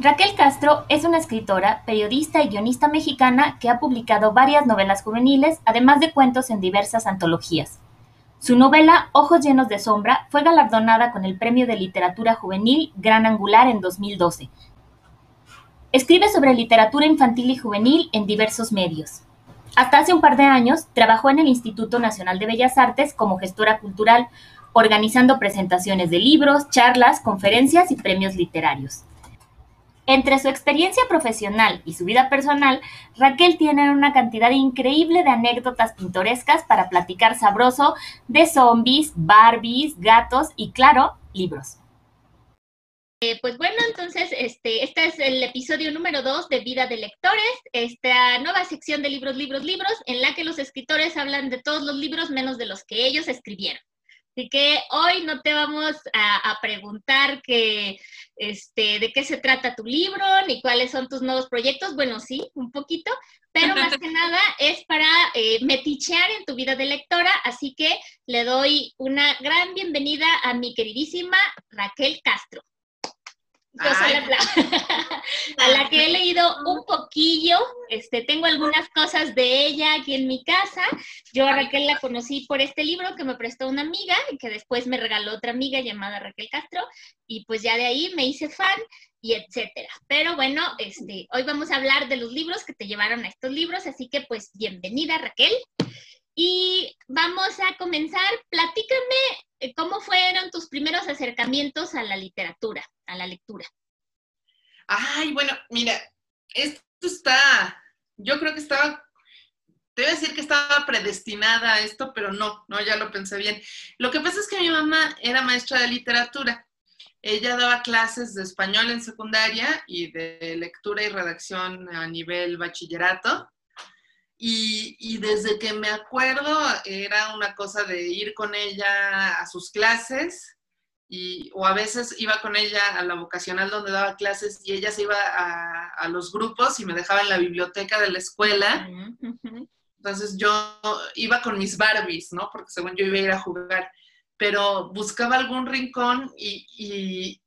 Raquel Castro es una escritora, periodista y guionista mexicana que ha publicado varias novelas juveniles, además de cuentos en diversas antologías. Su novela Ojos llenos de sombra fue galardonada con el Premio de Literatura Juvenil Gran Angular en 2012. Escribe sobre literatura infantil y juvenil en diversos medios. Hasta hace un par de años trabajó en el Instituto Nacional de Bellas Artes como gestora cultural, organizando presentaciones de libros, charlas, conferencias y premios literarios. Entre su experiencia profesional y su vida personal, Raquel tiene una cantidad increíble de anécdotas pintorescas para platicar sabroso de zombies, Barbies, gatos y, claro, libros. Eh, pues bueno, entonces este, este es el episodio número dos de Vida de Lectores, esta nueva sección de libros, libros, libros, en la que los escritores hablan de todos los libros menos de los que ellos escribieron. Así que hoy no te vamos a, preguntar que, este, de qué se trata tu libro ni cuáles son tus nuevos proyectos. Bueno, sí, un poquito, pero más que nada es para eh, metichear en tu vida de lectora. Así que le doy una gran bienvenida a mi queridísima Raquel Castro. a la que he leído un poquillo, este, tengo algunas cosas de ella aquí en mi casa. Yo a Raquel la conocí por este libro que me prestó una amiga y que después me regaló otra amiga llamada Raquel Castro y pues ya de ahí me hice fan y etcétera. Pero bueno, este, hoy vamos a hablar de los libros que te llevaron a estos libros, así que pues bienvenida Raquel. Y vamos a comenzar. Platícame eh, cómo fueron tus primeros acercamientos a la literatura, a la lectura. Ay, bueno, mira, esto está, yo creo que estaba, te voy a decir que estaba predestinada a esto, pero no, no, ya lo pensé bien. Lo que pasa es que mi mamá era maestra de literatura. Ella daba clases de español en secundaria y de lectura y redacción a nivel bachillerato. Y, desde que me acuerdo era una cosa de ir con ella a sus clases y, o a veces iba con ella a la vocacional donde daba clases y ella se iba a, los grupos y me dejaba en la biblioteca de la escuela. Entonces yo iba con mis Barbies, ¿no? Porque según yo iba a ir a jugar, pero buscaba algún rincón y,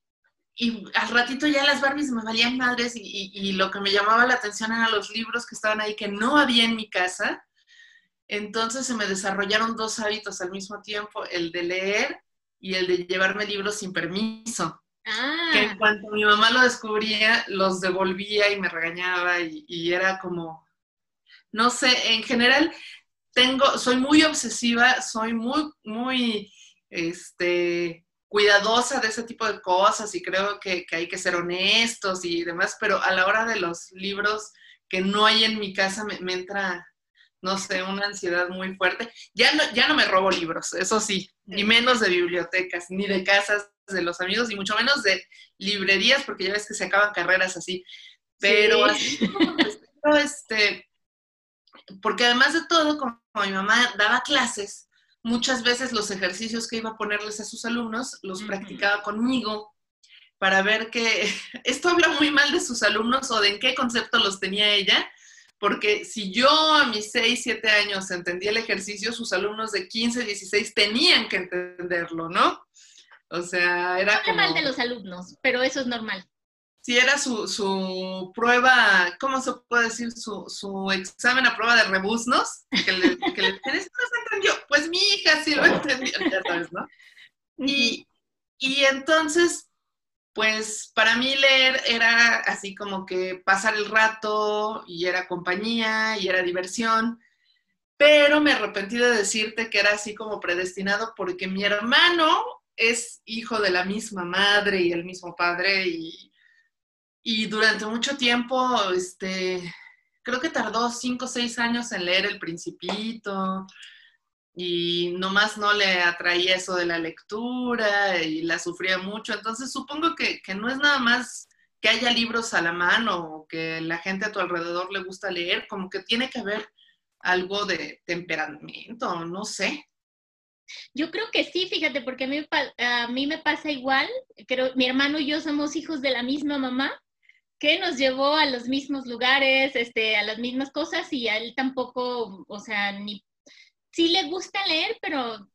y al ratito ya las Barbies me valían madres y, lo que me llamaba la atención eran los libros que estaban ahí que no había en mi casa. Entonces se me desarrollaron dos hábitos al mismo tiempo, el de leer y el de llevarme libros sin permiso. Ah. Que en cuanto mi mamá lo descubría, los devolvía y me regañaba y, y era como, no sé, en general tengo, soy muy obsesiva, soy muy, muy, este, cuidadosa de ese tipo de cosas y creo que, hay que ser honestos y demás, pero a la hora de los libros que no hay en mi casa me, entra, no sé, una ansiedad muy fuerte. Ya no, ya no me robo libros, eso sí, ni menos de bibliotecas, ni de casas de los amigos, ni mucho menos de librerías, porque ya ves que se acaban carreras así. Pero así este, porque además de todo, como mi mamá daba clases, muchas veces los ejercicios que iba a ponerles a sus alumnos los practicaba conmigo para ver que esto habla muy mal de sus alumnos o de en qué concepto los tenía ella, porque si yo a mis 6, 7 años entendía el ejercicio, sus alumnos de 15, 16 tenían que entenderlo, ¿no? O sea, era... Habla mal de los alumnos, pero eso es normal si era su, su, prueba, ¿cómo se puede decir? Su, su examen a prueba de rebuznos, que le, que le entendió. Pues mi hija sí lo entendió, ya sabes, ¿no? Y, y entonces, pues para mí leer era así como que pasar el rato y era compañía y era diversión, pero me arrepentí de decirte que era así como predestinado porque mi hermano es hijo de la misma madre y el mismo padre y y durante mucho tiempo, este, creo que tardó cinco o seis años en leer El Principito y nomás no le atraía eso de la lectura y la sufría mucho. Entonces supongo que, no es nada más que haya libros a la mano o que la gente a tu alrededor le gusta leer, como que tiene que haber algo de temperamento, no sé. Yo creo que sí, fíjate, porque a mí, a mí me pasa igual. Creo, mi hermano y yo somos hijos de la misma mamá que nos llevó a los mismos lugares, este, a las mismas cosas y a él tampoco, o sea, ni, sí le gusta leer, pero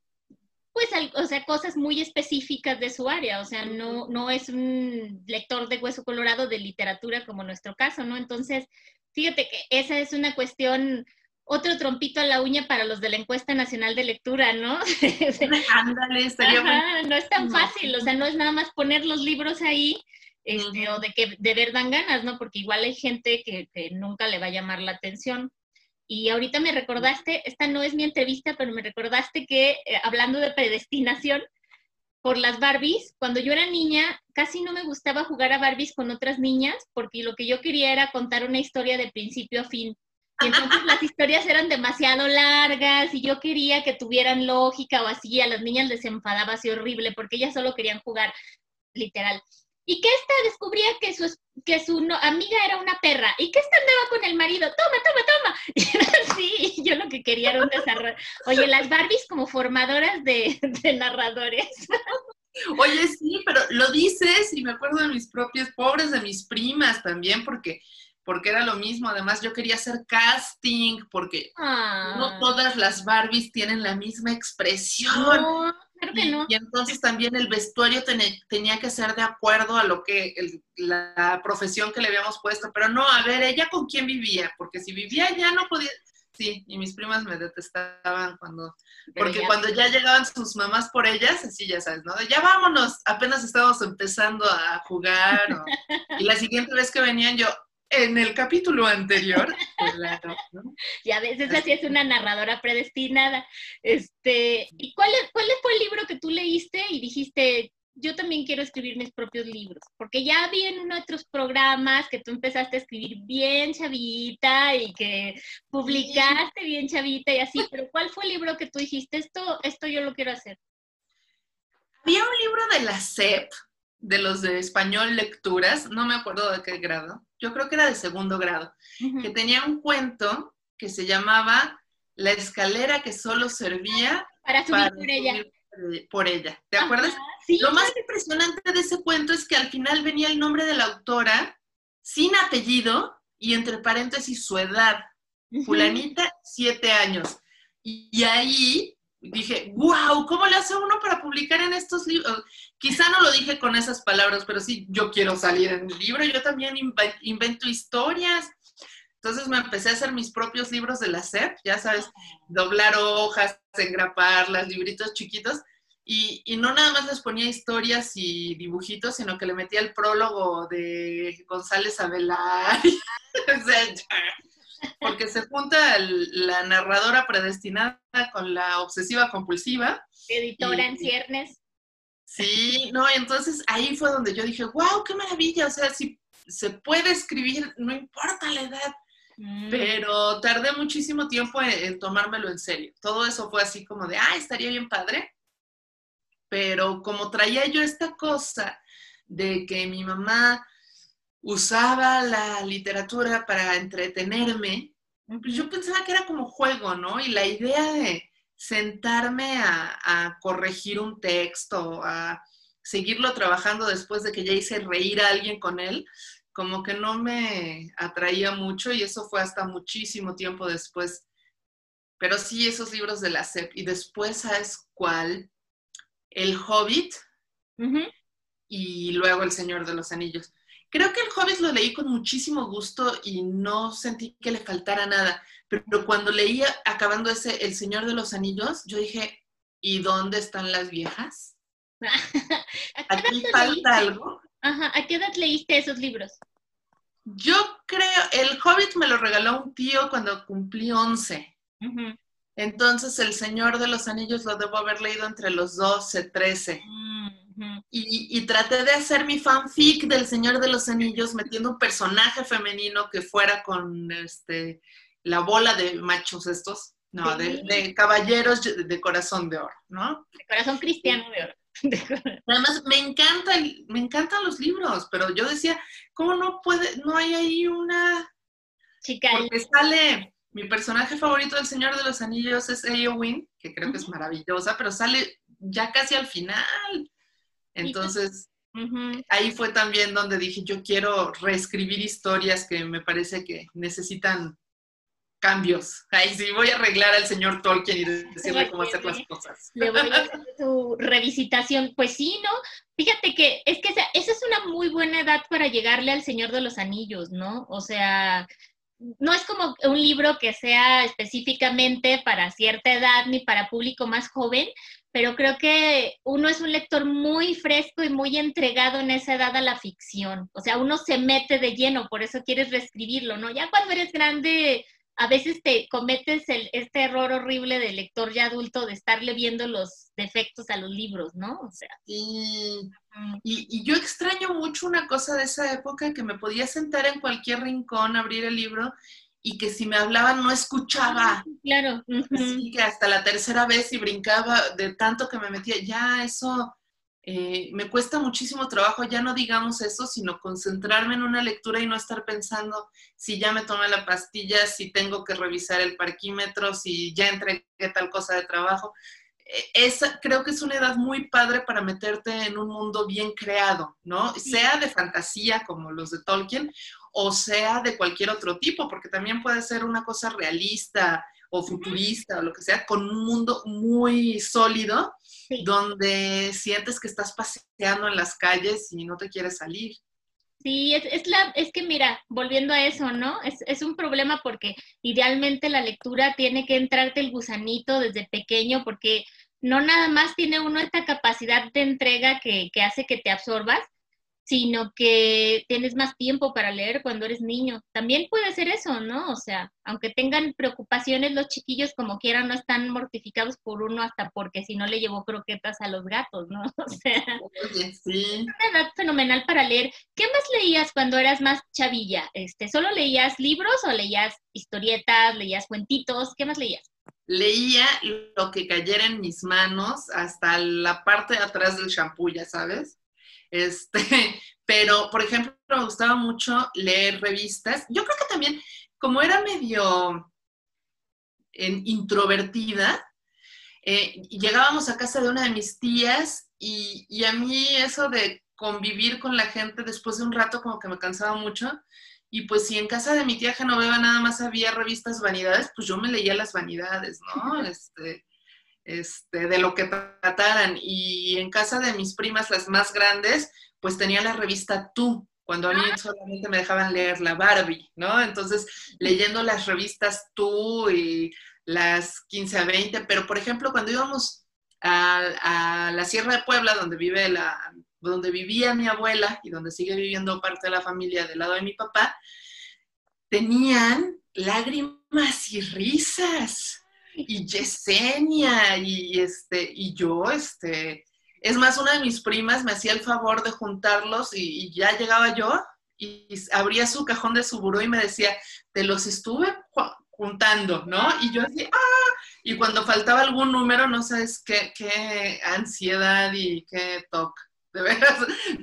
pues, o sea, cosas muy específicas de su área, o sea, no, no es un lector de hueso colorado de literatura como nuestro caso, ¿no? Entonces, fíjate que esa es una cuestión, otro trompito a la uña para los de la encuesta nacional de lectura, ¿no? Ándale, estaría No es tan fácil, o sea, no es nada más poner los libros ahí, este, o de que de ver dan ganas, ¿no? Porque igual hay gente que, que nunca le va a llamar la atención. Y ahorita me recordaste, esta no es mi entrevista, pero me recordaste que eh, hablando de predestinación por las Barbies, cuando yo era niña casi no me gustaba jugar a Barbies con otras niñas porque lo que yo quería era contar una historia de principio a fin. Y entonces las historias eran demasiado largas y yo quería que tuvieran lógica o así, a las niñas les enfadaba así horrible porque ellas solo querían jugar literal y que esta descubría que su, que su amiga era una perra y que esta andaba con el marido, toma, toma, toma. Y era así, yo lo que quería era un desarrollo. Oye, las Barbies como formadoras de, narradores. Oye, sí, pero lo dices y me acuerdo de mis propias, pobres de mis primas también, porque porque era lo mismo. Además, yo quería hacer casting, porque no ah. todas las Barbies tienen la misma expresión y, entonces también el vestuario tenía que ser de acuerdo a lo que la profesión que le habíamos puesto, pero no, a ver, ella con quién vivía, porque si vivía ya no podía, sí, y mis primas me detestaban cuando, porque cuando ya llegaban sus mamás por ellas, así ya sabes, ¿no? De ya vámonos, apenas estábamos empezando a jugar, y la siguiente vez que venían yo, en el capítulo anterior. Claro, ¿no? Y a veces así es una narradora predestinada. Este, ¿Y cuál, cuál fue el libro que tú leíste y dijiste, yo también quiero escribir mis propios libros? Porque ya había en otros programas que tú empezaste a escribir bien chavita y que publicaste bien chavita y así, pero ¿cuál fue el libro que tú dijiste, esto, esto yo lo quiero hacer? Había un libro de la SEP, de los de español lecturas, no me acuerdo de qué grado, yo creo que era de segundo grado, que tenía un cuento que se llamaba La escalera que solo servía para subir por ella. Por ella. ¿Te acuerdas? Lo más impresionante de ese cuento es que al final venía el nombre de la autora sin apellido y entre paréntesis su edad. Fulanita, siete años. Y, ahí dije, wow, ¿cómo le hace uno para publicar en estos libros? Quizá no lo dije con esas palabras, pero sí, yo quiero salir en el libro, yo también invento historias. Entonces me empecé a hacer mis propios libros de la SEP, ya sabes, doblar hojas, engraparlas, libritos chiquitos, y, y, no nada más les ponía historias y dibujitos, sino que le metía el prólogo de González Avelar. porque se junta la narradora predestinada con la obsesiva compulsiva. Editora en ciernes. Sí, no, entonces ahí fue donde yo dije, wow, qué maravilla, o sea, si se puede escribir, no importa la edad, mm. pero tardé muchísimo tiempo en, tomármelo en serio. Todo eso fue así como de, ah, estaría bien padre, pero como traía yo esta cosa de que mi mamá usaba la literatura para entretenerme, pues yo pensaba que era como juego, ¿no? Y la idea de sentarme a, corregir un texto, a seguirlo trabajando después de que ya hice reír a alguien con él, como que no me atraía mucho y eso fue hasta muchísimo tiempo después. Pero sí, esos libros de la SEP. Y después, ¿sabes cuál? El Hobbit y luego El Señor de los Anillos. Creo que el Hobbit lo leí con muchísimo gusto y no sentí que le faltara nada. Pero cuando leía, acabando ese El Señor de los Anillos, yo dije, ¿y dónde están las viejas? ¿Aquí falta algo? Ajá, ¿a qué edad leíste esos libros? Yo creo, el Hobbit me lo regaló un tío cuando cumplí 11. Entonces, El Señor de los Anillos lo debo haber leído entre los 12, 13 y, traté de hacer mi fanfic del Señor de los Anillos metiendo un personaje femenino que fuera con este, la bola de machos estos, no, de, caballeros de, corazón de oro, ¿no? De corazón cristiano de oro. Además, me encanta, me encantan los libros, pero yo decía, ¿cómo no puede, no hay ahí una... Chica. Porque sale, mi personaje favorito del Señor de los Anillos es Eowyn, que creo que es maravillosa, pero sale ya casi al final. Entonces, ahí fue también donde dije, yo quiero reescribir historias que me parece que necesitan cambios. Ahí sí voy a arreglar al señor Tolkien y decirle cómo hacer las cosas. Le voy a hacer su revisitación. Pues sí, ¿no? Fíjate que es que esa, esa es una muy buena edad para llegarle al Señor de los Anillos, ¿no? O sea, no es como un libro que sea específicamente para cierta edad ni para público más joven, pero creo que uno es un lector muy fresco y muy entregado en esa edad a la ficción. O sea, uno se mete de lleno, por eso quieres reescribirlo, ¿no? Ya cuando eres grande, a veces te cometes el, este error horrible de lector ya adulto de estarle viendo los defectos a los libros, ¿no? Sea. Y, y, yo extraño mucho una cosa de esa época que me podía sentar en cualquier rincón, abrir el libro y que si me hablaban no escuchaba. Claro. Así que hasta la tercera vez y brincaba de tanto que me metía, ya eso eh, me cuesta muchísimo trabajo, ya no digamos eso, sino concentrarme en una lectura y no estar pensando si ya me tomé la pastilla, si tengo que revisar el parquímetro, si ya entregué tal cosa de trabajo. E, esa, creo que es una edad muy padre para meterte en un mundo bien creado, ¿no? Sea de fantasía como los de Tolkien o sea de cualquier otro tipo, porque también puede ser una cosa realista, o futurista o lo que sea, con un mundo muy sólido, donde sientes que estás paseando en las calles y no te quieres salir. Sí, es, es, la, es que mira, volviendo a eso, ¿no? Es, es, un problema porque idealmente la lectura tiene que entrarte el gusanito desde pequeño porque no nada más tiene uno esta capacidad de entrega que, que hace que te absorbas, sino que tienes más tiempo para leer cuando eres niño. También puede ser eso, ¿no? O sea, aunque tengan preocupaciones, los chiquillos como quieran no están mortificados por uno hasta porque si no le llevó croquetas a los gatos, ¿no? O sea, sí. es una edad fenomenal para leer. ¿Qué más leías cuando eras más chavilla? Este, ¿Solo leías libros o leías historietas, leías cuentitos? ¿Qué más leías? Leía lo que cayera en mis manos hasta la parte de atrás del shampoo, ya sabes este, pero, por ejemplo, me gustaba mucho leer revistas. Yo creo que también, como era medio introvertida, eh, llegábamos a casa de una de mis tías y, y, a mí eso de convivir con la gente después de un rato como que me cansaba mucho. Y pues si en casa de mi tía Genoveva nada más había revistas vanidades, pues yo me leía las vanidades, ¿no? Este, este, de lo que trataran. Y en casa de mis primas, las más grandes, pues tenía la revista Tú, cuando a mí ah. solamente me dejaban leer la Barbie, ¿no? Entonces, leyendo las revistas Tú y las 15 a 20, pero por ejemplo, cuando íbamos a, la Sierra de Puebla, donde vive la, donde vivía mi abuela y donde sigue viviendo parte de la familia del lado de mi papá, tenían lágrimas y risas y Yesenia y este y yo este es más una de mis primas me hacía el favor de juntarlos y, ya llegaba yo y abría su cajón de su buró y me decía te los estuve juntando no y yo decía ah y cuando faltaba algún número no sabes qué, qué ansiedad y qué toque de veras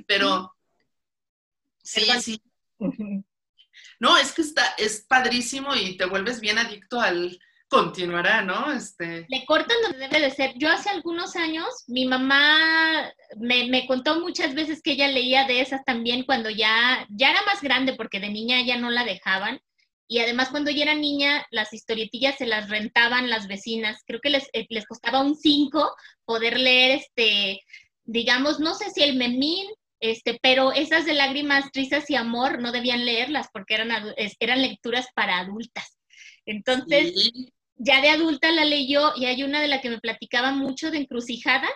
pero sí sí no es que está es padrísimo y te vuelves bien adicto al continuará, ¿no? Este... Le cortan donde debe de ser. Yo hace algunos años, mi mamá me, me, contó muchas veces que ella leía de esas también cuando ya, ya era más grande, porque de niña ya no la dejaban. Y además cuando ella era niña, las historietillas se las rentaban las vecinas. Creo que les, eh, les costaba un 5 poder leer, este, digamos, no sé si el memín, este, pero esas de lágrimas, risas y amor no debían leerlas porque eran, eran lecturas para adultas. Entonces, ya de adulta la leyó y hay una de la que me platicaba mucho de encrucijada.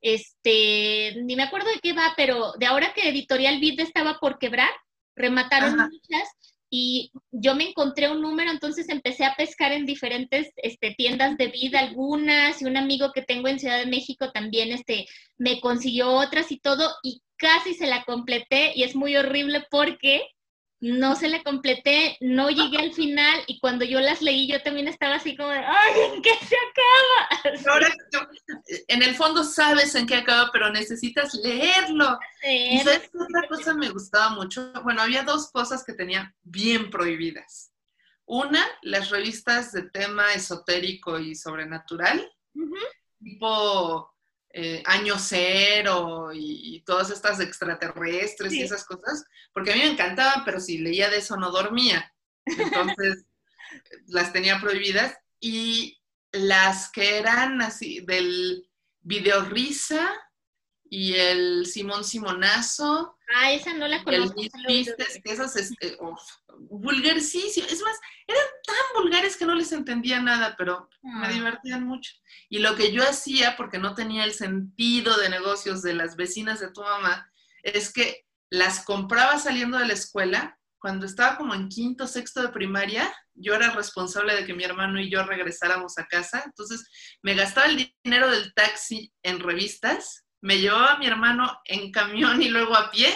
Este, ni me acuerdo de qué va, pero de ahora que Editorial Vid estaba por quebrar, remataron muchas y yo me encontré un número, entonces empecé a pescar en diferentes este, tiendas de vida, algunas, y un amigo que tengo en Ciudad de México también este, me consiguió otras y todo, y casi se la completé, y es muy horrible porque no se le completé, no llegué al final y cuando yo las leí yo también estaba así como de, ¡ay, en qué se acaba! Ahora, en el fondo sabes en qué acaba, pero necesitas leerlo. Y sabes otra cosa me gustaba mucho. Bueno, había dos cosas que tenía bien prohibidas. Una, las revistas de tema esotérico y sobrenatural, tipo eh, año cero y, todas estas extraterrestres y esas cosas, porque a mí me encantaban, pero si leía de eso no dormía. Entonces, las tenía prohibidas y las que eran así del video risa y el Simón Simonazo. Ah, esa no la conozco. El que esas, este, oh, vulgarísimas. Es más, eran tan vulgares que no les entendía nada, pero me Ah. divertían mucho. Y lo que yo hacía, porque no tenía el sentido de negocios de las vecinas de tu mamá, es que las compraba saliendo de la escuela. Cuando estaba como en quinto, sexto de primaria, yo era responsable de que mi hermano y yo regresáramos a casa. Entonces, me gastaba el dinero del taxi en revistas, me llevaba a mi hermano en camión y luego a pie.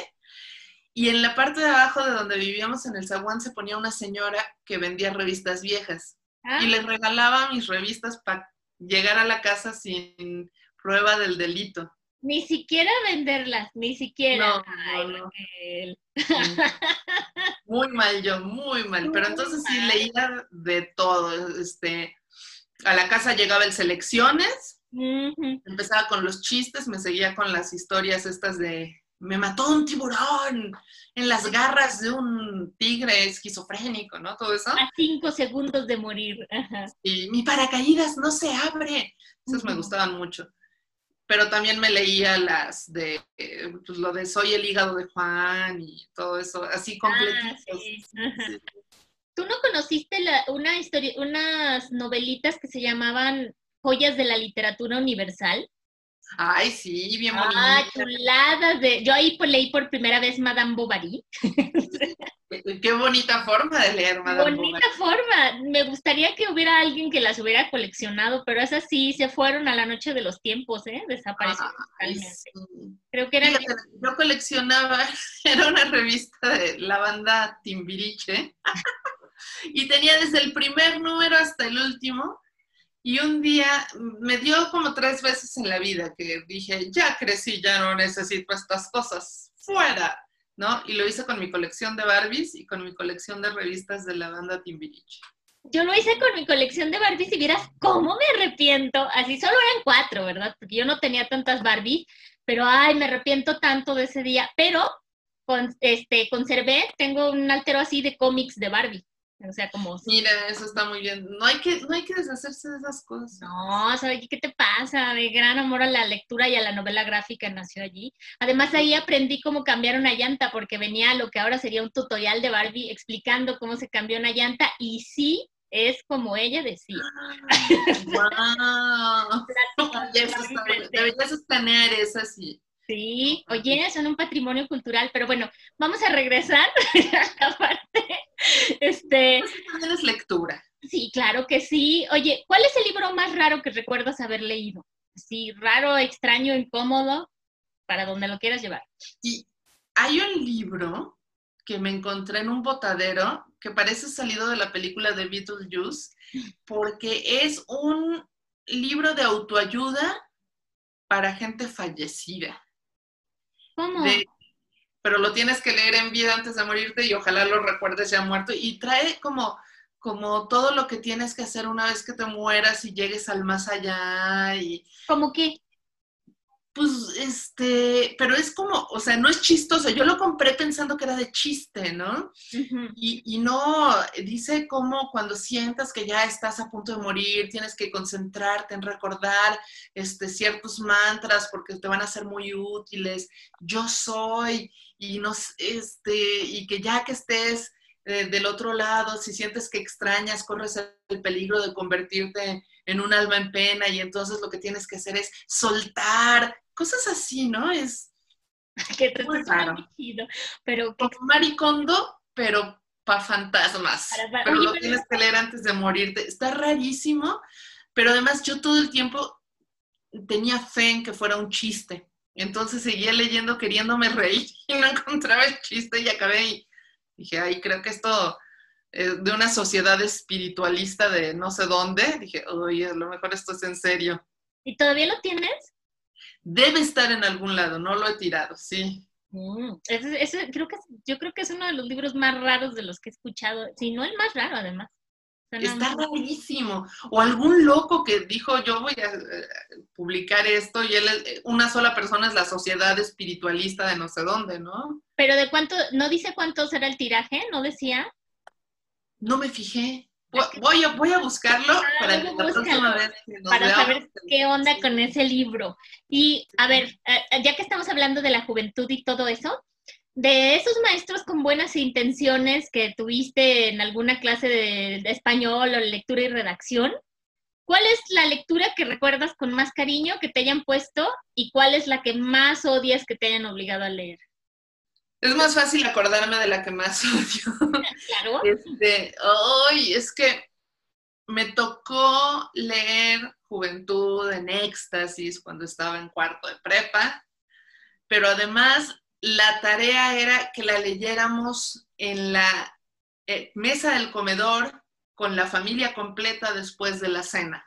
Y en la parte de abajo de donde vivíamos en el zaguán se ponía una señora que vendía revistas viejas Ah, y les regalaba mis revistas para llegar a la casa sin prueba del delito. Ni siquiera venderlas, ni siquiera. No, Ay, no, no. Raquel. Muy mal yo, muy mal. Pero entonces sí leía de todo. Este, a la casa llegaba el selecciones, Empezaba con los chistes, me seguía con las historias estas de me mató un tiburón en las garras de un tigre esquizofrénico, ¿no? Todo eso. A cinco segundos de morir. Ajá. y mi paracaídas no se abre. Esas me gustaban mucho. Pero también me leía las de, pues lo de Soy el hígado de Juan y todo eso, así completitos. Ah, sí. Sí. ¿Tú no conociste la- una historia, unas novelitas que se llamaban Joyas de la Literatura Universal? Ay, sí, bien Ah, bonita. chuladas de. Yo ahí leí por primera vez Madame Bovary. Qué, bonita forma de leer, Madame Bonita forma. Me gustaría que hubiera alguien que las hubiera coleccionado, pero esas sí se fueron a la noche de los tiempos, ¿eh? Desaparecieron totalmente. sí. Creo que eran. Fíjate, yo coleccionaba, era una revista de la banda Timbiriche, y tenía desde el primer número hasta el último, y un día me dio como tres veces en la vida que dije, ya crecí, ya no necesito estas cosas, fuera, ¿no? Y lo hice con mi colección de Barbies y con mi colección de revistas de la banda Timbiriche. Yo lo hice con mi colección de Barbies y vieras cómo me arrepiento. Así solo eran cuatro, ¿verdad? Porque yo no tenía tantas Barbies, pero ay, me arrepiento tanto de ese día. Pero con, este, conservé, tengo un altero así de cómics de Barbie. O sea, como Mira, eso está muy bien. No hay que, no hay que deshacerse de esas cosas. No, ¿sabes qué te pasa? De gran amor a la lectura y a la novela gráfica nació allí. Además, ahí aprendí cómo cambiar una llanta, porque venía lo que ahora sería un tutorial de Barbie explicando cómo se cambió una llanta, y sí, es como ella decía. ¡Wow! Bien. Deberías escanear esas y Sí, oye, son un patrimonio cultural, pero bueno, vamos a regresar a la parte. Este, Pues también es lectura. sí, claro que sí. Oye, ¿cuál es el libro más raro que recuerdas haber leído? Sí, raro, extraño, incómodo, para donde lo quieras llevar. Y hay un libro que me encontré en un botadero que parece salido de la película de Beetlejuice, porque es un libro de autoayuda para gente fallecida. ¿Cómo? de- pero lo tienes que leer en vida antes de morirte y ojalá lo recuerdes ya muerto. Y trae como, como todo lo que tienes que hacer una vez que te mueras y llegues al más allá. Y ¿Cómo qué? Pues, este, pero es como, o sea, no es chistoso. Yo lo compré pensando que era de chiste, ¿no? Y, y no, dice como cuando sientas que ya estás a punto de morir, tienes que concentrarte en recordar este, ciertos mantras porque te van a ser muy útiles. Yo soy, y, no, este, y que ya que estés eh, del otro lado, si sientes que extrañas, corres el peligro de convertirte en un alma en pena y entonces lo que tienes que hacer es soltar, cosas así, ¿no? Es que te Muy raro. pero que como maricondo, pero para fantasmas. Para pero Oye, lo pero- tienes que leer antes de morirte. Está rarísimo, pero además yo todo el tiempo tenía fe en que fuera un chiste. Entonces seguía leyendo queriéndome reír y no encontraba el chiste y acabé dije, ay, creo que esto es de una sociedad espiritualista de no sé dónde. Dije, oye, a lo mejor esto es en serio. ¿Y todavía lo tienes? Debe estar en algún lado, no lo he tirado, sí. Mm, ese- ese creo que yo creo que es uno de los libros más raros de los que he escuchado, si no el más raro además. Está rarísimo. O algún loco que dijo, yo voy a eh, publicar esto y él, es- una sola persona es la sociedad espiritualista de no sé dónde, ¿no? Pero de cuánto, no dice cuánto será el tiraje, no decía. No me fijé. Voy a, voy a buscarlo Ah, para la próxima vez que nos para veamos. saber qué onda con ese libro. Y a ver, eh, ya que estamos hablando de la juventud y todo eso, de esos maestros con buenas intenciones que tuviste en alguna clase de, de español o lectura y redacción, ¿cuál es la lectura que recuerdas con más cariño que te hayan puesto y cuál es la que más odias que te hayan obligado a leer? Es más fácil acordarme de la que más odio. Claro. Este, ay, es que me tocó leer Juventud en Éxtasis cuando estaba en cuarto de prepa, pero además la tarea era que la leyéramos en la eh, mesa del comedor con la familia completa después de la cena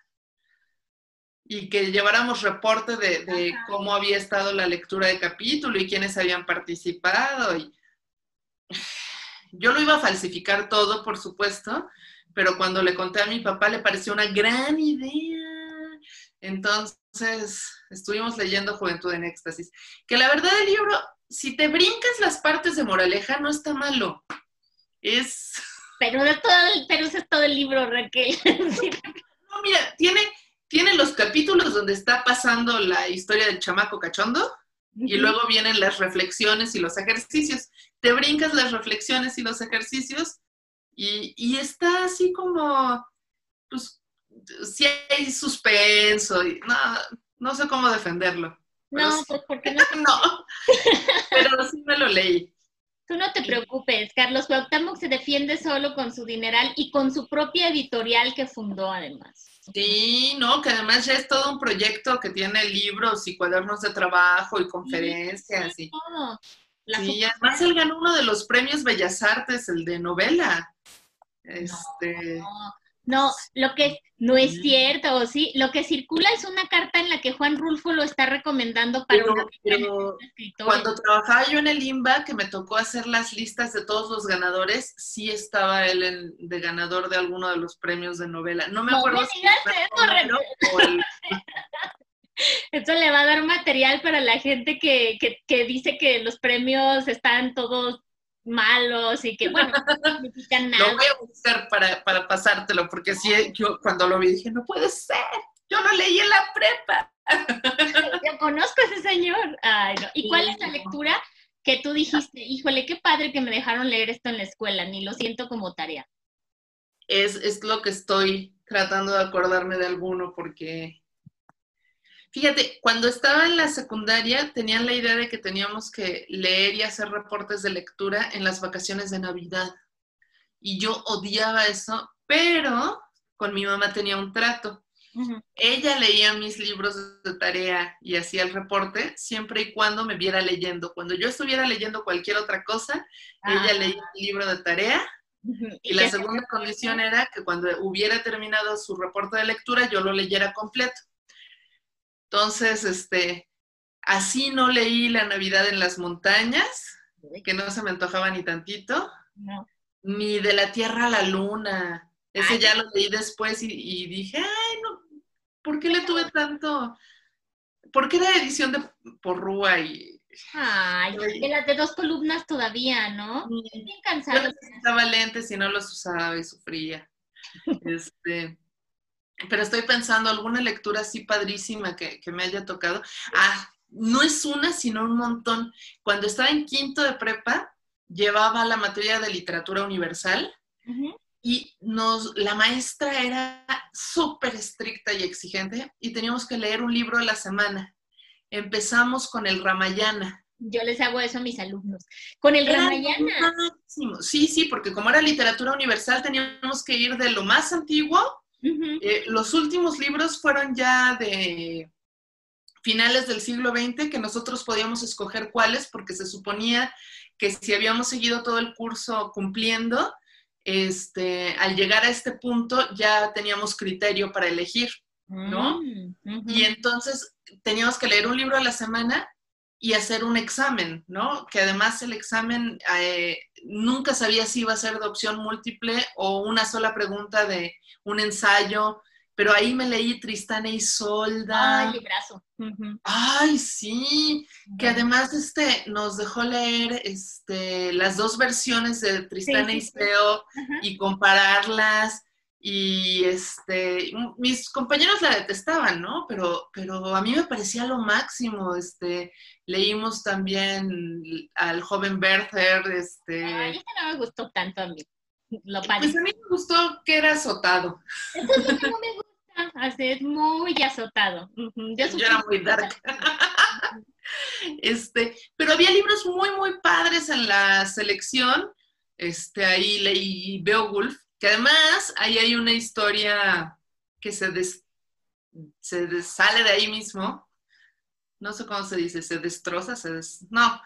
y que lleváramos reporte de, cómo había estado la lectura de capítulo y quiénes habían participado. Y... Yo lo iba a falsificar todo, por supuesto, pero cuando le conté a mi papá le pareció una gran idea. Entonces, estuvimos leyendo Juventud en Éxtasis. Que la verdad el libro, si te brincas las partes de moraleja, no está malo. Es... Pero, de todo el- pero es todo el libro, Raquel. No, mira, tiene, tiene los capítulos donde está pasando la historia del chamaco cachondo y luego vienen las reflexiones y los ejercicios. Te brincas las reflexiones y los ejercicios y, y está así como, pues, si hay suspenso y no, no sé cómo defenderlo. No, sí- pues porque no no, pero sí me lo leí. Tú no te preocupes, Carlos Cuauhtémoc se defiende solo con su dineral y con su propia editorial que fundó además. Sí, no, que además ya es todo un proyecto que tiene libros y cuadernos de trabajo y conferencias y Todo. La Sí, super- además él ganó uno de los premios Bellas Artes, el de novela. Este, No, no, lo que no es cierto, ¿o sí? Lo que circula es una carta en la que Juan Rulfo lo está recomendando para pero, una pero cuando trabajaba yo en el IMBA, que me tocó hacer las listas de todos los ganadores, sí estaba él en- de ganador de alguno de los premios de novela. No me No acuerdo me si eso, o el- Eso le va a dar material para la gente que, que, que dice que los premios están todos malos y que, bueno, no significan Lo nada. voy a buscar para, para pasártelo, porque sí, yo cuando lo vi dije, no puede ser, yo lo leí en la prepa. Yo conozco a ese señor. Ay, no. ¿Y cuál es la lectura que tú dijiste, híjole, qué padre que me dejaron leer esto en la escuela, ni lo siento como tarea? es, es lo que estoy tratando de acordarme de alguno, porque fíjate, cuando estaba en la secundaria tenían la idea de que teníamos que leer y hacer reportes de lectura en las vacaciones de Navidad. Y yo odiaba eso, pero con mi mamá tenía un trato. Ella leía mis libros de tarea y hacía el reporte siempre y cuando me viera leyendo. Cuando yo estuviera leyendo cualquier otra cosa, ella leía el libro de tarea y la segunda condición era que cuando hubiera terminado su reporte de lectura, yo lo leyera completo. Entonces, este, así no leí La Navidad en las montañas, que no se me antojaba ni tantito, No. ni De la Tierra a la Luna. Ese Ay. ya lo leí después y, y dije, ay, no, ¿por qué le tuve tanto? Porque era edición de Porrúa y Ay, de las de dos columnas todavía, ¿no? Bien yo cansado. necesitaba lentes y no los usaba y sufría. Este, pero estoy pensando alguna lectura así padrísima que, que me haya tocado. Ah, no es una, sino un montón. Cuando estaba en quinto de prepa, llevaba la materia de literatura universal y nos, la maestra era súper estricta y exigente y teníamos que leer un libro a la semana. Empezamos con el Ramayana. Yo les hago eso a mis alumnos. Con el Era Ramayana. máximo. Sí, sí, porque como era literatura universal, teníamos que ir de lo más antiguo. Eh, los últimos libros fueron ya de finales del siglo XX, que nosotros podíamos escoger cuáles, porque se suponía que si habíamos seguido todo el curso cumpliendo, este, al llegar a este punto ya teníamos criterio para elegir. ¿no? Mm. Y entonces teníamos que leer un libro a la semana y hacer un examen, ¿no? Que además el examen eh, nunca sabía si iba a ser de opción múltiple o una sola pregunta de un ensayo, pero ahí me leí Tristán e Isolda. Ay, librazo. Ujú. Ay, sí, que además este, nos dejó leer este, las dos versiones de Tristán Sí, e sí, sí. Y compararlas. Y este, mis compañeros la detestaban, ¿no? Pero, pero a mí me parecía lo máximo, este, leímos también al joven Werther, este... Ay, no me gustó tanto a mí. Lo pues a mí me gustó que era azotado. Eso es lo que no me gusta, así es muy azotado. Yo, era muy dark. este, pero había libros muy, muy padres en la selección. Este, ahí leí Beowulf, que además ahí hay una historia que se, se sale de ahí mismo. No sé cómo se dice, se destroza, se des... No,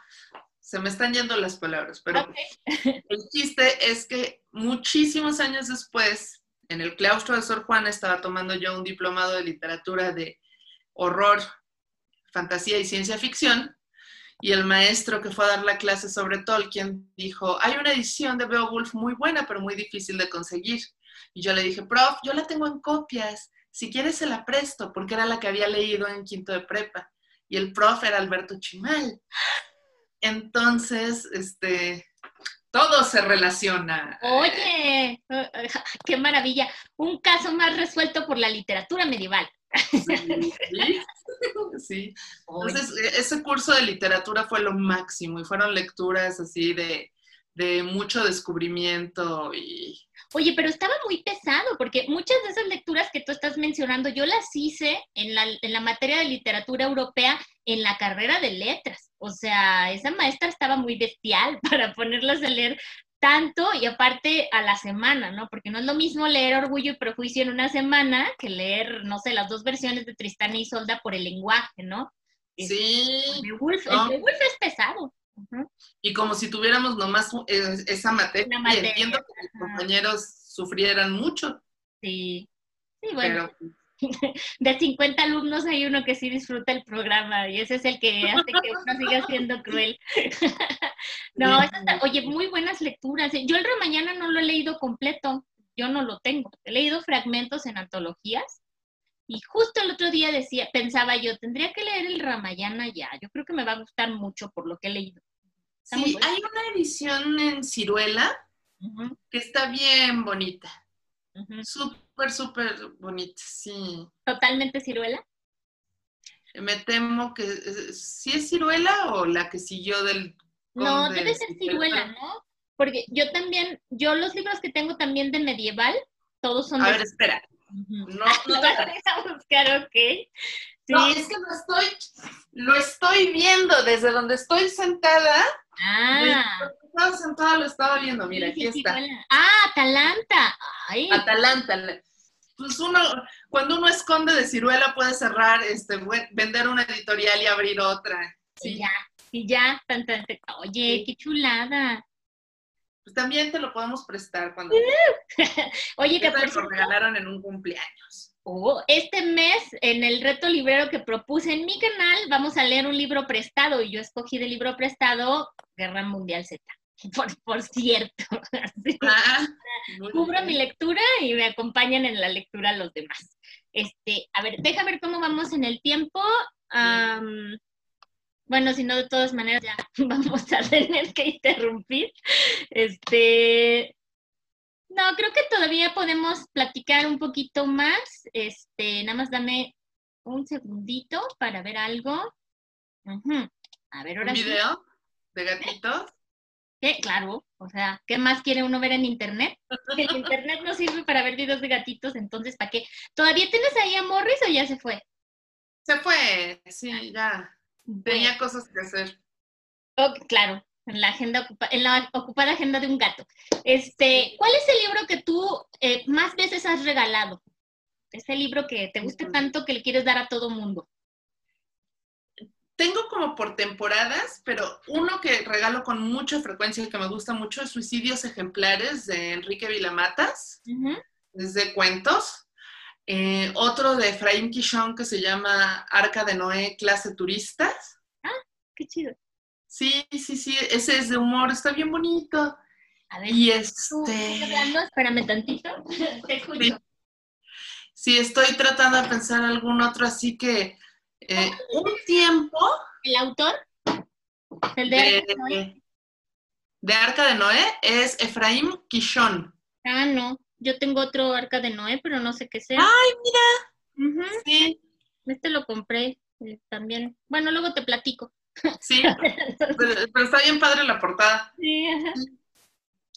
se me están yendo las palabras, pero el chiste es que muchísimos años después, en el claustro de Sor Juana, estaba tomando yo un diplomado de literatura de horror, fantasía y ciencia ficción, y el maestro que fue a dar la clase sobre Tolkien dijo, hay una edición de Beowulf muy buena, pero muy difícil de conseguir. Y yo le dije, prof, yo la tengo en copias, si quieres se la presto, porque era la que había leído en quinto de prepa. Y el prof era Alberto Chimal. Entonces, este, todo se relaciona. Oye, qué maravilla. Un caso más resuelto por la literatura medieval. Sí, Entonces, e, ese curso de literatura fue lo máximo y fueron lecturas así de, de mucho descubrimiento y... Oye, pero estaba muy pesado porque muchas de esas lecturas que tú estás mencionando, yo las hice en la, en la materia de literatura europea en la carrera de letras. O sea, esa maestra estaba muy bestial para ponerlas a leer tanto y aparte a la semana, ¿no? Porque no es lo mismo leer Orgullo y Prejuicio en una semana que leer, no sé, las dos versiones de Tristán y Isolda por el lenguaje, ¿no? Sí. El Wolf, es pesado. Y como si tuviéramos nomás eh, esa materia, materia. entiendo que los compañeros sufrieran mucho. Sí, sí, bueno. de 50 alumnos hay uno que sí disfruta el programa y ese es el que hace que uno siga siendo cruel. no, oye, muy buenas lecturas. Yo el Ramayana no lo he leído completo, yo no lo tengo. He leído fragmentos en antologías y justo el otro día decía, pensaba yo, tendría que leer el Ramayana ya. Yo creo que me va a gustar mucho por lo que he leído. sí, hay una edición en Ciruela que está bien bonita. Súper, súper bonita, sí. ¿Totalmente ciruela? Me temo que sí es ciruela o la que siguió del... No, debe ser ciruela, ¿no? Porque yo también, yo los libros que tengo también de medieval, todos son... A ver, espera. No, no a buscar, ok. No, es que lo estoy, lo estoy viendo desde donde estoy sentada. Ah. Estaba sentada, lo estaba viendo, mira, aquí está. Ah, Atalanta. Atalanta. Pues uno, cuando uno esconde de ciruela puede cerrar, este, vender una editorial y abrir otra. Sí, ya, y ya, tan, oye, qué chulada. Pues también te lo podemos prestar cuando. oye, que por lo regalaron en un cumpleaños. Oh, este mes, en el reto librero que propuse en mi canal, vamos a leer un libro prestado y yo escogí de libro prestado Guerra Mundial Z. Por, cierto. Ah, Cubro mi lectura y me acompañan en la lectura los demás. Este, a ver, deja ver cómo vamos en el tiempo. Bueno, si no, de todas maneras ya vamos a tener que interrumpir. Este, no, creo que todavía podemos platicar un poquito más. Este, nada más dame un segundito para ver algo. A ver, ahora ¿Un video de gatitos? ¿Qué? Claro, o sea, ¿qué más quiere uno ver en internet? El internet no sirve para ver videos de gatitos, entonces, ¿para qué? ¿Todavía tienes ahí a Morris o ya se fue? Se fue, sí, ya. Tenía cosas que hacer. Oh, claro, en la agenda en la ocupada agenda de un gato. Este, ¿cuál es el libro que tú eh, más veces has regalado? Ese libro que te guste tanto que le quieres dar a todo mundo. Tengo como por temporadas, pero uno que regalo con mucha frecuencia y que me gusta mucho es Suicidios Ejemplares de Enrique Vilamatas, es de cuentos. Eh, otro de Efraín Quichón que se llama Arca de Noé, clase turistas. Ah, qué chido. Sí, sí, sí, ese es de humor, está bien bonito. A ver, y este... hablando? Espérame tantito, te escucho. Sí. estoy tratando de pensar algún otro, así que eh, un tiempo... ¿El autor? ¿El de, de, Arca de Noé? es Efraín Quichón. Ah, no, Yo tengo otro Arca de Noé, pero no sé qué sea. ¡Ay, mira! Sí. Este lo compré eh, también. Bueno, luego te platico. Sí, pero, está bien padre la portada. Sí, ajá.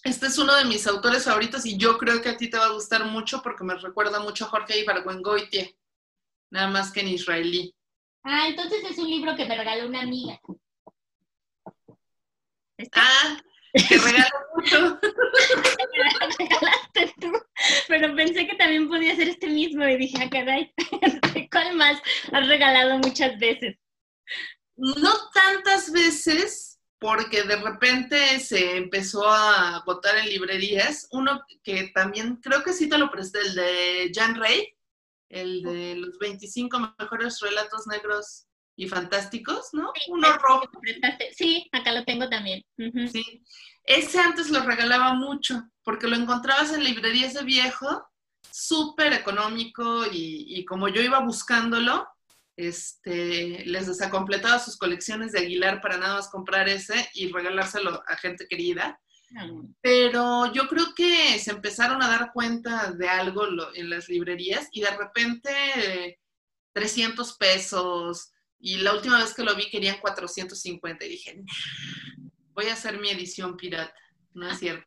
Este es uno de mis autores favoritos y yo creo que a ti te va a gustar mucho porque me recuerda mucho a Jorge Ibargüengoitie, nada más que en israelí. Ah, entonces es un libro que me regaló una amiga. ¿Este? Ah, que regala mucho. regalaste tú, pero pensé que también podía ser este mismo y dije, ah, caray, ¿cuál más has regalado muchas veces? No tantas veces, porque de repente se empezó a agotar en librerías. Uno que también creo que sí te lo presté, el de Jan Rey, el de los 25 mejores relatos negros y fantásticos, ¿no? Sí, Uno rojo. Sí, acá lo tengo también. Sí. Ese antes lo regalaba mucho, porque lo encontrabas en librerías de viejo, súper económico y, y como yo iba buscándolo, este, les desacompletaba sus colecciones de Aguilar para nada más comprar ese y regalárselo a gente querida. Pero yo creo que se empezaron a dar cuenta de algo lo- en las librerías y de repente eh, 300 pesos y la última vez que lo vi querían 450 y dije, "Nah, voy a hacer mi edición pirata, no es cierto.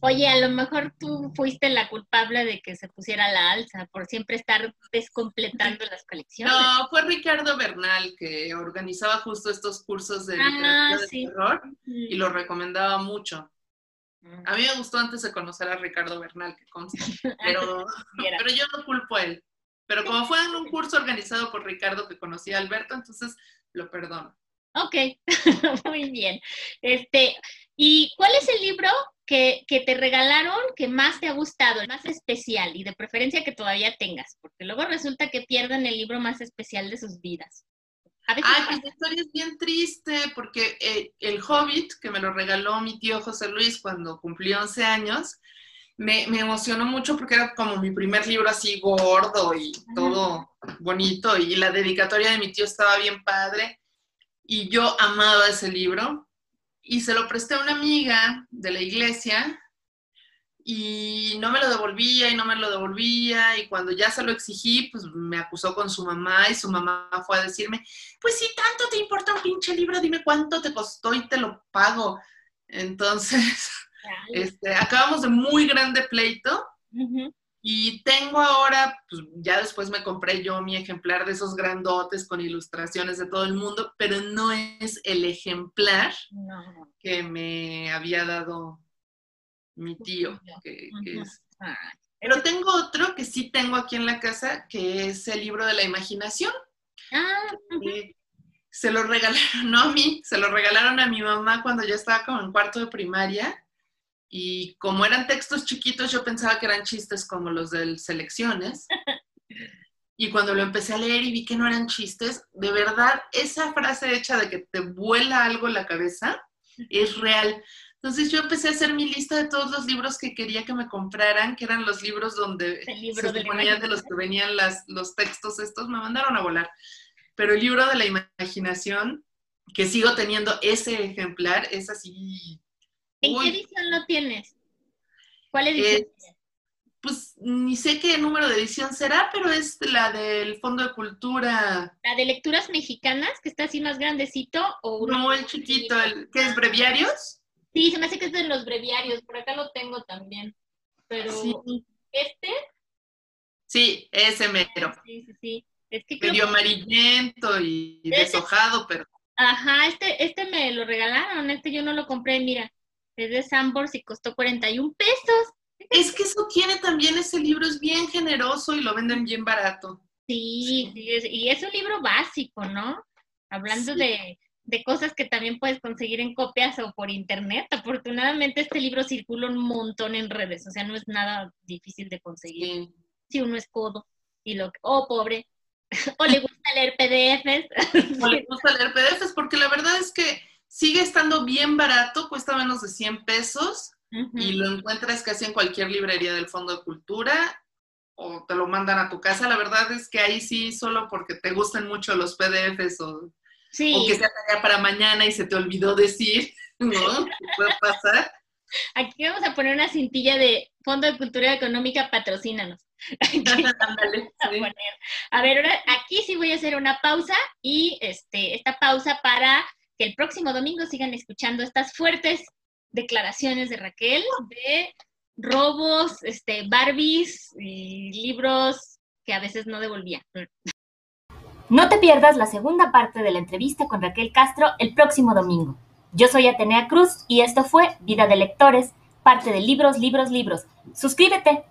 Oye, a lo mejor tú fuiste la culpable de que se pusiera la alza por siempre estar descompletando las colecciones. No, fue Ricardo Bernal que organizaba justo estos cursos de Ah, de sí. terror y lo recomendaba mucho. A mí me gustó antes de conocer a Ricardo Bernal, que consta, pero, pero yo no culpo a él. Pero como fue en un curso organizado por Ricardo que conocía a Alberto, entonces lo perdono. Ok, muy bien. Este, ¿y cuál es el libro que, que te regalaron que más te ha gustado, el más especial y de preferencia que todavía tengas? Porque luego resulta que pierden el libro más especial de sus vidas. A veces Ay, pasa. pues historia es bien triste porque eh, el Hobbit, que me lo regaló mi tío José Luis cuando cumplí 11 años, me, me emocionó mucho porque era como mi primer libro así gordo y todo bonito y la dedicatoria de mi tío estaba bien padre y yo amaba ese libro y se lo presté a una amiga de la iglesia y no me lo devolvía y no me lo devolvía y cuando ya se lo exigí, pues me acusó con su mamá y su mamá fue a decirme, pues si tanto te importa un pinche libro, dime cuánto te costó y te lo pago. Entonces, este, acabamos de muy grande pleito y tengo ahora, pues ya después me compré yo mi ejemplar de esos grandotes con ilustraciones de todo el mundo, pero no es el ejemplar No. que me había dado mi tío, que, que es Ay, pero tengo otro que sí tengo aquí en la casa, que es el libro de la imaginación. Ah, se lo regalaron, no a mí, se lo regalaron a mi mamá cuando yo estaba como en cuarto de primaria. Y como eran textos chiquitos, yo pensaba que eran chistes como los del Selecciones. Y cuando lo empecé a leer y vi que no eran chistes, de verdad, esa frase hecha de que te vuela algo la cabeza es real. Entonces yo empecé a hacer mi lista de todos los libros que quería que me compraran, que eran los libros donde libro se de los que venían las, los textos estos, me mandaron a volar. Pero el libro de la imaginación, que sigo teniendo ese ejemplar, es así. ¿En uy, qué edición lo tienes? ¿Cuál edición? Es- pues ni sé qué número de edición será, pero es la del Fondo de Cultura. ¿La de lecturas mexicanas, que está así más grandecito? O No, el chiquito, el que es breviarios. Sí, se me hace que es de los breviarios, por acá lo tengo también. Pero Sí, este, sí, ese mero. sí, sí, sí. Es que Medio amarillento y deshojado, pero Ajá, este, este me lo regalaron, este yo no lo compré, mira. Es de Sambors y costó 41 pesos. es que eso tiene también ese libro, es bien generoso y lo venden bien barato. Sí, sí, y es un libro básico, ¿no? Hablando Sí. de, de cosas que también puedes conseguir en copias o por internet. Afortunadamente este libro circula un montón en redes, o sea, no es nada difícil de conseguir. Sí. Si uno es codo y lo o pobre o le gusta leer PDFs. o le gusta leer PDFs, porque la verdad es que sigue estando bien barato, cuesta menos de 100 pesos y lo encuentras casi en cualquier librería del Fondo de Cultura o te lo mandan a tu casa. La verdad es que ahí sí, solo porque te gustan mucho los PDFs o, Sí, o que sea tarea para mañana y se te olvidó decir, ¿no? Puede pasar. Aquí vamos a poner una cintilla de Fondo de Cultura Económica, patrocínanos. a, ver, ahora aquí sí voy a hacer una pausa y este, esta pausa para que el próximo domingo sigan escuchando estas fuertes declaraciones de Raquel de robos, este, Barbies y libros que a veces no devolvía. No te pierdas la segunda parte de la entrevista con Raquel Castro el próximo domingo. Yo soy Atenea Cruz y esto fue Vida de Lectores, parte de Libros, Libros, Libros. Suscríbete.